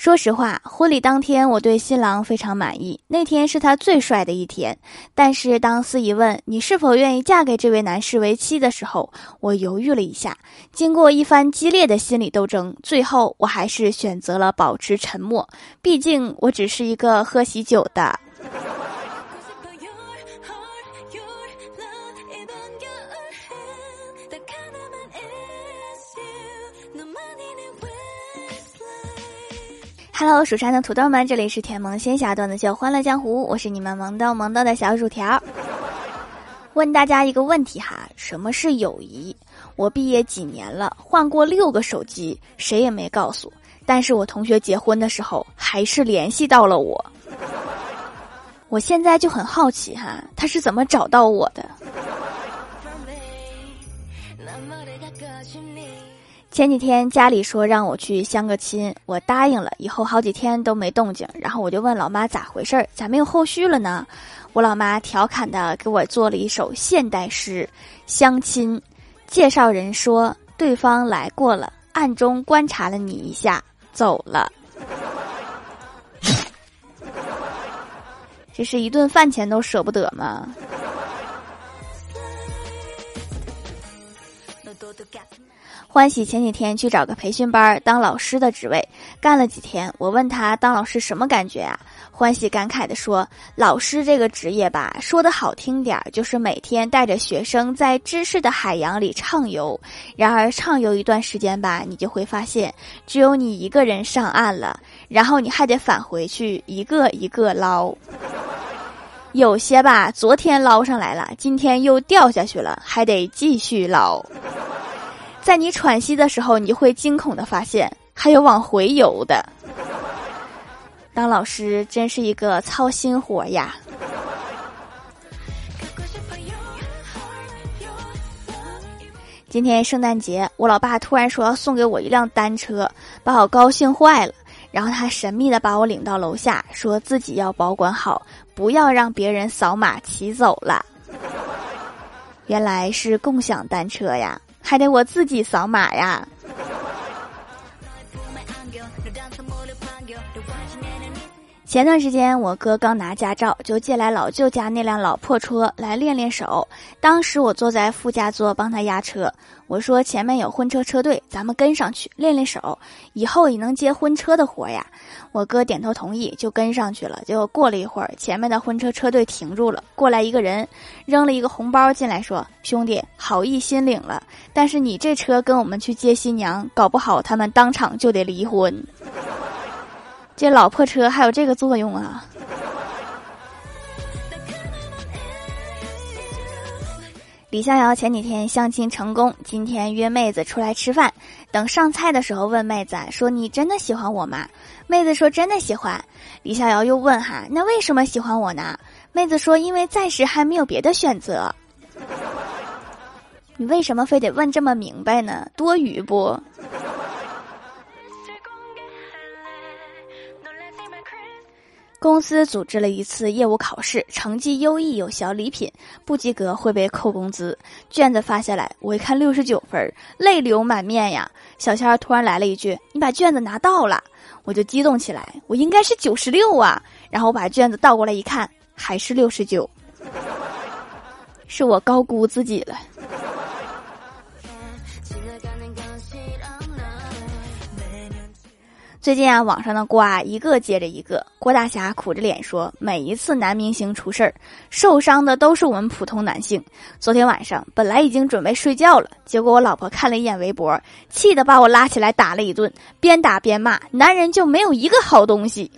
说实话，婚礼当天我对新郎非常满意，那天是他最帅的一天。但是当司仪问你是否愿意嫁给这位男士为妻的时候，我犹豫了一下。经过一番激烈的心理斗争，最后我还是选择了保持沉默。毕竟我只是一个喝喜酒的。Hello，蜀山的土豆们，这里是甜萌仙侠段子秀《欢乐江湖》，我是你们萌豆萌豆的小薯条。问大家一个问题哈，什么是友谊？我毕业几年了，换过六个手机，谁也没告诉。但是我同学结婚的时候，还是联系到了我。我现在就很好奇哈，他是怎么找到我的？前几天家里说让我去相个亲，我答应了。以后好几天都没动静，然后我就问老妈咋回事儿，咋没有后续了呢？我老妈调侃的给我做了一首现代诗：相亲，介绍人说对方来过了，暗中观察了你一下，走了。这是一顿饭钱都舍不得吗？欢喜前几天去找个培训班当老师的职位，干了几天，我问他当老师什么感觉啊？欢喜感慨地说：“老师这个职业吧，说的好听点儿，就是每天带着学生在知识的海洋里畅游。然而畅游一段时间吧，你就会发现，只有你一个人上岸了，然后你还得返回去一个一个捞。有些吧，昨天捞上来了，今天又掉下去了，还得继续捞。”在你喘息的时候，你会惊恐的发现还有往回游的。当老师真是一个操心活呀！今天圣诞节，我老爸突然说要送给我一辆单车，把我高兴坏了。然后他神秘的把我领到楼下，说自己要保管好，不要让别人扫码骑走了。原来是共享单车呀！还得我自己扫码呀。前段时间我哥刚拿驾照，就借来老舅家那辆老破车来练练手。当时我坐在副驾座帮他压车，我说前面有婚车车队，咱们跟上去练练手，以后也能接婚车的活呀。我哥点头同意，就跟上去了。结果过了一会儿，前面的婚车车队停住了，过来一个人，扔了一个红包进来，说：“兄弟，好意心领了，但是你这车跟我们去接新娘，搞不好他们当场就得离婚。”这老破车还有这个作用啊！李逍遥前几天相亲成功，今天约妹子出来吃饭。等上菜的时候，问妹子说：“你真的喜欢我吗？”妹子说：“真的喜欢。”李逍遥又问：“哈，那为什么喜欢我呢？”妹子说：“因为暂时还没有别的选择。”你为什么非得问这么明白呢？多余不？公司组织了一次业务考试，成绩优异有小礼品，不及格会被扣工资。卷子发下来，我一看六十九分，泪流满面呀！小仙儿突然来了一句：“你把卷子拿到了。”我就激动起来，我应该是九十六啊！然后我把卷子倒过来一看，还是六十九，是我高估自己了。最近啊，网上的瓜一个接着一个。郭大侠苦着脸说：“每一次男明星出事儿，受伤的都是我们普通男性。昨天晚上本来已经准备睡觉了，结果我老婆看了一眼微博，气得把我拉起来打了一顿，边打边骂：男人就没有一个好东西。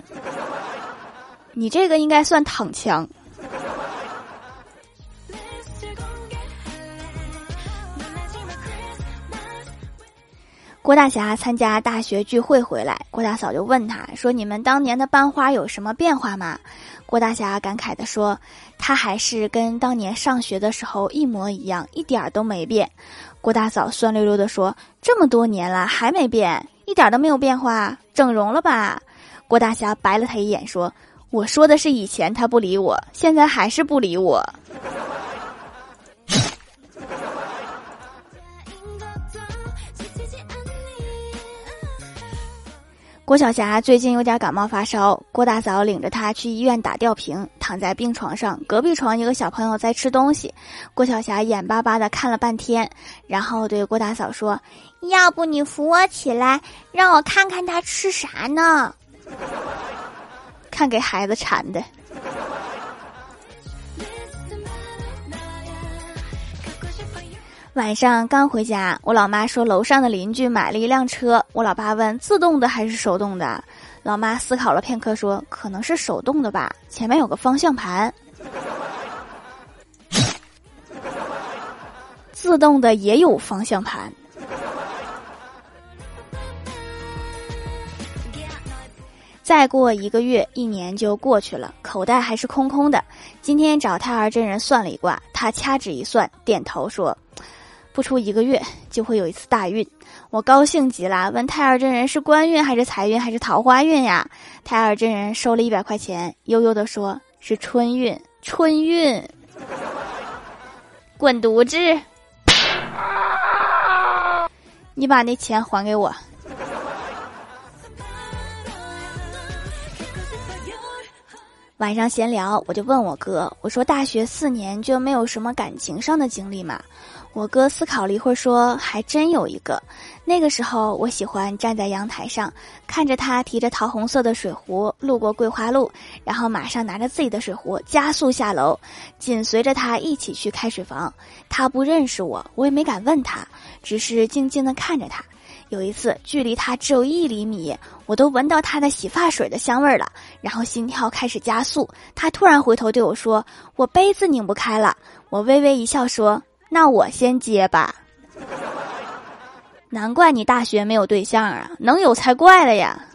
你这个应该算躺枪。”郭大侠参加大学聚会回来，郭大嫂就问他说：“你们当年的班花有什么变化吗？”郭大侠感慨地说：“他还是跟当年上学的时候一模一样，一点都没变。”郭大嫂酸溜溜地说：“这么多年了还没变，一点都没有变化，整容了吧？”郭大侠白了他一眼说：“我说的是以前他不理我，现在还是不理我。”郭晓霞最近有点感冒发烧，郭大嫂领着她去医院打吊瓶，躺在病床上，隔壁床一个小朋友在吃东西，郭晓霞眼巴巴的看了半天，然后对郭大嫂说：“要不你扶我起来，让我看看他吃啥呢？看给孩子馋的。”晚上刚回家，我老妈说楼上的邻居买了一辆车。我老爸问：自动的还是手动的？老妈思考了片刻说：可能是手动的吧，前面有个方向盘。自动的也有方向盘。再过一个月，一年就过去了，口袋还是空空的。今天找太儿真人算了一卦，他掐指一算，点头说。不出一个月就会有一次大运，我高兴极了，问太二真人是官运还是财运还是桃花运呀？太二真人收了一百块钱，悠悠的说：“是春运，春运。”滚犊子！你把那钱还给我。晚上闲聊，我就问我哥：“我说大学四年就没有什么感情上的经历吗？”我哥思考了一会儿，说：“还真有一个。那个时候，我喜欢站在阳台上，看着他提着桃红色的水壶路过桂花路，然后马上拿着自己的水壶加速下楼，紧随着他一起去开水房。他不认识我，我也没敢问他，只是静静的看着他。有一次，距离他只有一厘米，我都闻到他的洗发水的香味了，然后心跳开始加速。他突然回头对我说：‘我杯子拧不开了。’我微微一笑说。”那我先接吧。难怪你大学没有对象啊，能有才怪了呀。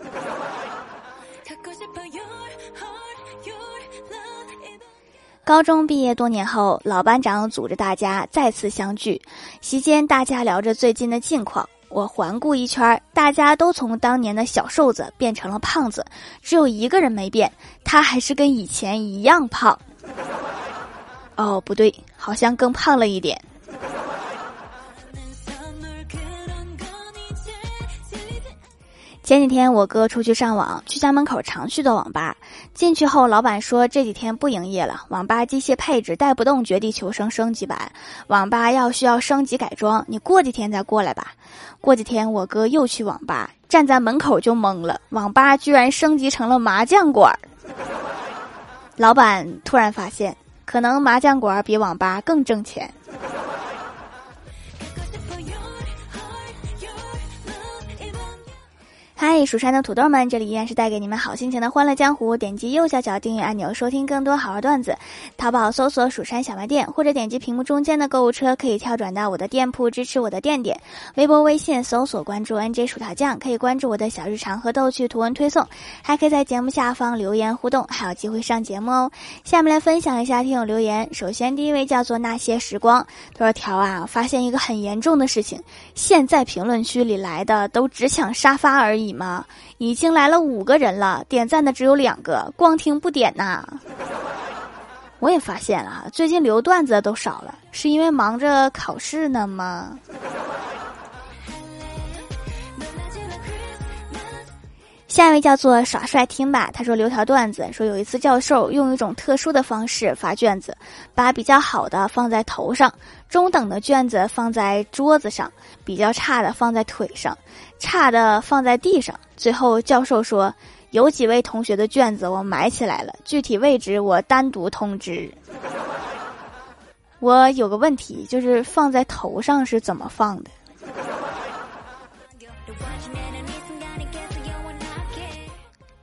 高中毕业多年后，老班长组织大家再次相聚，席间大家聊着最近的近况。我环顾一圈，大家都从当年的小瘦子变成了胖子，只有一个人没变，他还是跟以前一样胖。哦，不对，好像更胖了一点。前几天我哥出去上网，去家门口常去的网吧。进去后，老板说这几天不营业了，网吧机械配置带不动《绝地求生》升级版，网吧要需要升级改装，你过几天再过来吧。过几天我哥又去网吧，站在门口就懵了，网吧居然升级成了麻将馆。老板突然发现，可能麻将馆比网吧更挣钱。嗨，蜀山的土豆们，这里依然是带给你们好心情的欢乐江湖。点击右下角订阅按钮，收听更多好玩段子。淘宝搜索“蜀山小卖店”，或者点击屏幕中间的购物车，可以跳转到我的店铺，支持我的店点。微博、微信搜索关注 “nj 薯条酱”，可以关注我的小日常和逗趣图文推送，还可以在节目下方留言互动，还有机会上节目哦。下面来分享一下听友留言。首先，第一位叫做那些时光，他说：“条啊，发现一个很严重的事情，现在评论区里来的都只抢沙发而已。”你吗？已经来了五个人了，点赞的只有两个，光听不点呐。我也发现了，最近留段子都少了，是因为忙着考试呢吗？下一位叫做耍帅听吧，他说留条段子，说有一次教授用一种特殊的方式发卷子，把比较好的放在头上，中等的卷子放在桌子上，比较差的放在腿上，差的放在地上。最后教授说，有几位同学的卷子我埋起来了，具体位置我单独通知。我有个问题，就是放在头上是怎么放的？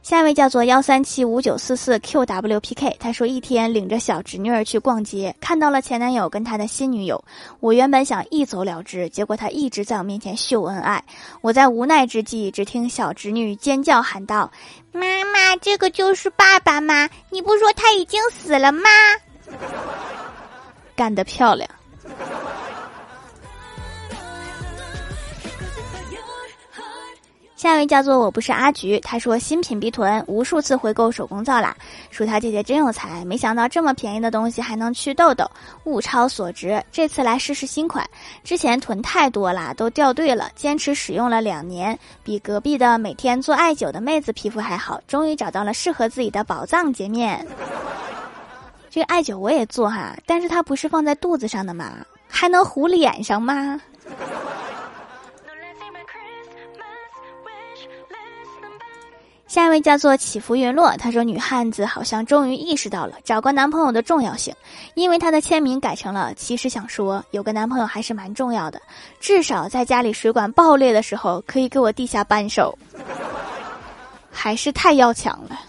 下一位叫做幺三七五九四四 qwpk，他说一天领着小侄女儿去逛街，看到了前男友跟他的新女友。我原本想一走了之，结果他一直在我面前秀恩爱。我在无奈之际，只听小侄女尖叫喊道：“妈妈，这个就是爸爸吗？你不说他已经死了吗？”干得漂亮！下一位叫做我不是阿菊，他说新品必囤，无数次回购手工皂啦。薯条姐姐真有才，没想到这么便宜的东西还能祛痘痘，物超所值。这次来试试新款，之前囤太多啦，都掉队了。坚持使用了两年，比隔壁的每天做艾灸的妹子皮肤还好，终于找到了适合自己的宝藏洁面。这个艾灸我也做哈，但是它不是放在肚子上的吗？还能糊脸上吗？下一位叫做起伏云落，他说：“女汉子好像终于意识到了找个男朋友的重要性，因为她的签名改成了‘其实想说，有个男朋友还是蛮重要的，至少在家里水管爆裂的时候可以给我递下扳手，还是太要强了。”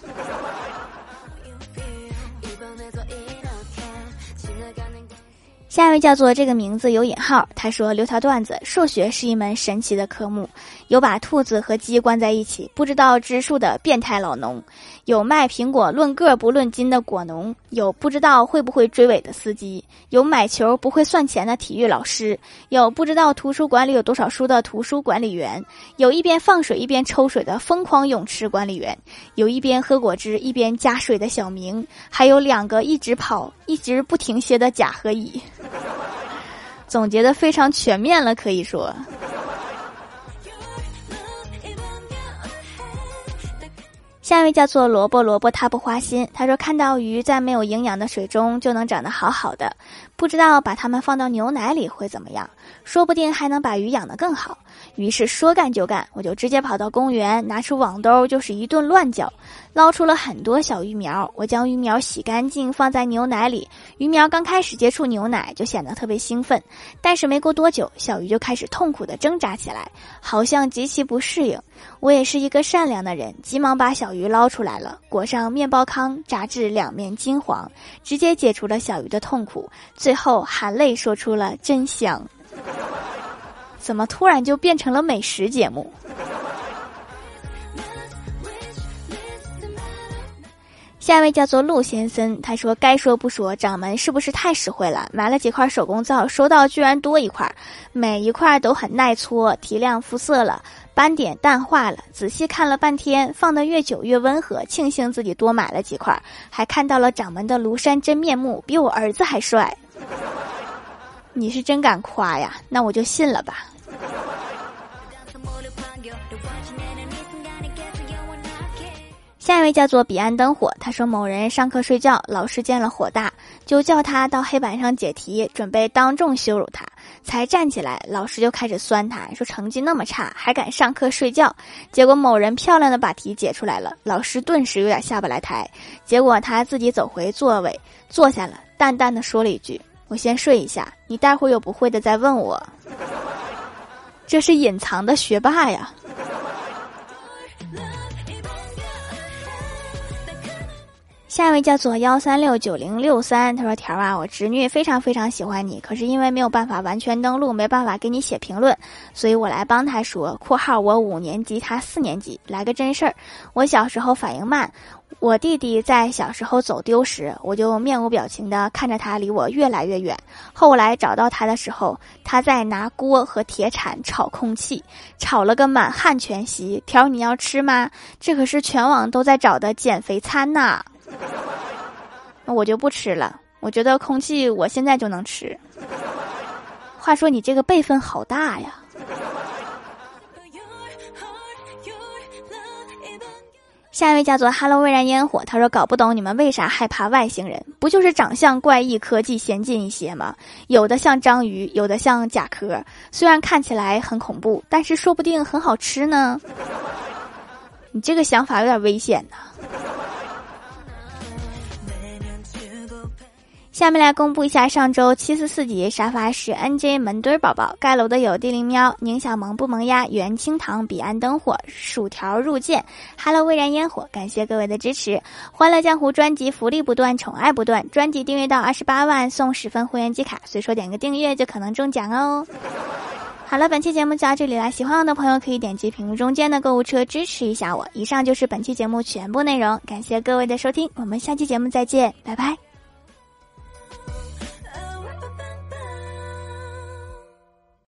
下一位叫做这个名字有引号，他说留条段子：数学是一门神奇的科目，有把兔子和鸡关在一起不知道知数的变态老农，有卖苹果论个不论斤的果农，有不知道会不会追尾的司机，有买球不会算钱的体育老师，有不知道图书馆里有多少书的图书管理员，有一边放水一边抽水的疯狂泳池管理员，有一边喝果汁一边加水的小明，还有两个一直跑一直不停歇的甲和乙。总结的非常全面了，可以说。下一位叫做萝卜萝卜，他不花心。他说看到鱼在没有营养的水中就能长得好好的，不知道把它们放到牛奶里会怎么样，说不定还能把鱼养得更好。于是说干就干，我就直接跑到公园，拿出网兜就是一顿乱搅。捞出了很多小鱼苗，我将鱼苗洗干净，放在牛奶里。鱼苗刚开始接触牛奶，就显得特别兴奋，但是没过多久，小鱼就开始痛苦的挣扎起来，好像极其不适应。我也是一个善良的人，急忙把小鱼捞出来了，裹上面包糠，炸至两面金黄，直接解除了小鱼的痛苦。最后含泪说出了真香。怎么突然就变成了美食节目？下一位叫做陆先生，他说：“该说不说，掌门是不是太实惠了？买了几块手工皂，收到居然多一块，每一块都很耐搓，提亮肤色了，斑点淡化了。仔细看了半天，放的越久越温和。庆幸自己多买了几块，还看到了掌门的庐山真面目，比我儿子还帅。你是真敢夸呀？那我就信了吧。”下一位叫做彼岸灯火，他说某人上课睡觉，老师见了火大，就叫他到黑板上解题，准备当众羞辱他。才站起来，老师就开始酸他，说成绩那么差还敢上课睡觉。结果某人漂亮的把题解出来了，老师顿时有点下不来台。结果他自己走回座位坐下了，淡淡的说了一句：“我先睡一下，你待会儿有不会的再问我。”这是隐藏的学霸呀。下一位叫做幺三六九零六三，他说：“条啊，我侄女非常非常喜欢你，可是因为没有办法完全登录，没办法给你写评论，所以我来帮他说。（括号我五年级，他四年级。）来个真事儿，我小时候反应慢，我弟弟在小时候走丢时，我就面无表情的看着他离我越来越远。后来找到他的时候，他在拿锅和铁铲炒空气，炒了个满汉全席。条，你要吃吗？这可是全网都在找的减肥餐呐！” 我就不吃了。我觉得空气我现在就能吃。话说你这个辈分好大呀。下一位叫做 “Hello 蔚然烟火”，他说搞不懂你们为啥害怕外星人？不就是长相怪异、科技先进一些吗？有的像章鱼，有的像甲壳。虽然看起来很恐怖，但是说不定很好吃呢。你这个想法有点危险呐。下面来公布一下上周七四四级沙发是 N J 门墩宝宝，盖楼的有地灵喵、宁小萌不萌鸭、元清堂、彼岸灯火、薯条入剑、Hello 蔚然烟火，感谢各位的支持！欢乐江湖专辑福利不断，宠爱不断，专辑订阅到二十八万送十份会员机卡，随说点个订阅就可能中奖哦！好了，本期节目就到这里了，喜欢我的朋友可以点击屏幕中间的购物车支持一下我。以上就是本期节目全部内容，感谢各位的收听，我们下期节目再见，拜拜。